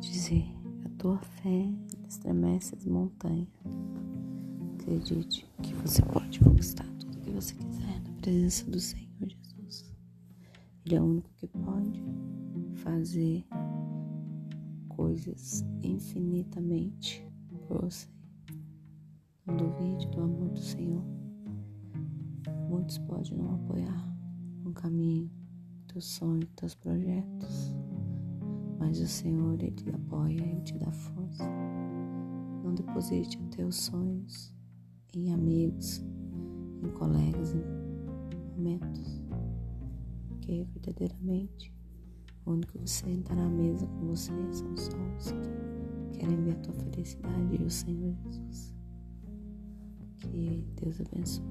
dizer: a tua fé estremece as montanhas. Acredite que você pode conquistar tudo que você quiser na presença do Senhor Jesus. Ele é o único que pode fazer coisas infinitamente por você. Não duvide do amor do Senhor. Muitos podem não apoiar no caminho, teus sonhos, teus projetos, mas o Senhor, te apoia, Ele te dá força. Não deposite os teus sonhos em amigos, em colegas, em momentos, porque verdadeiramente o único que senta na mesa com você são só os que querem ver a tua felicidade e o Senhor Jesus. Que Deus abençoe.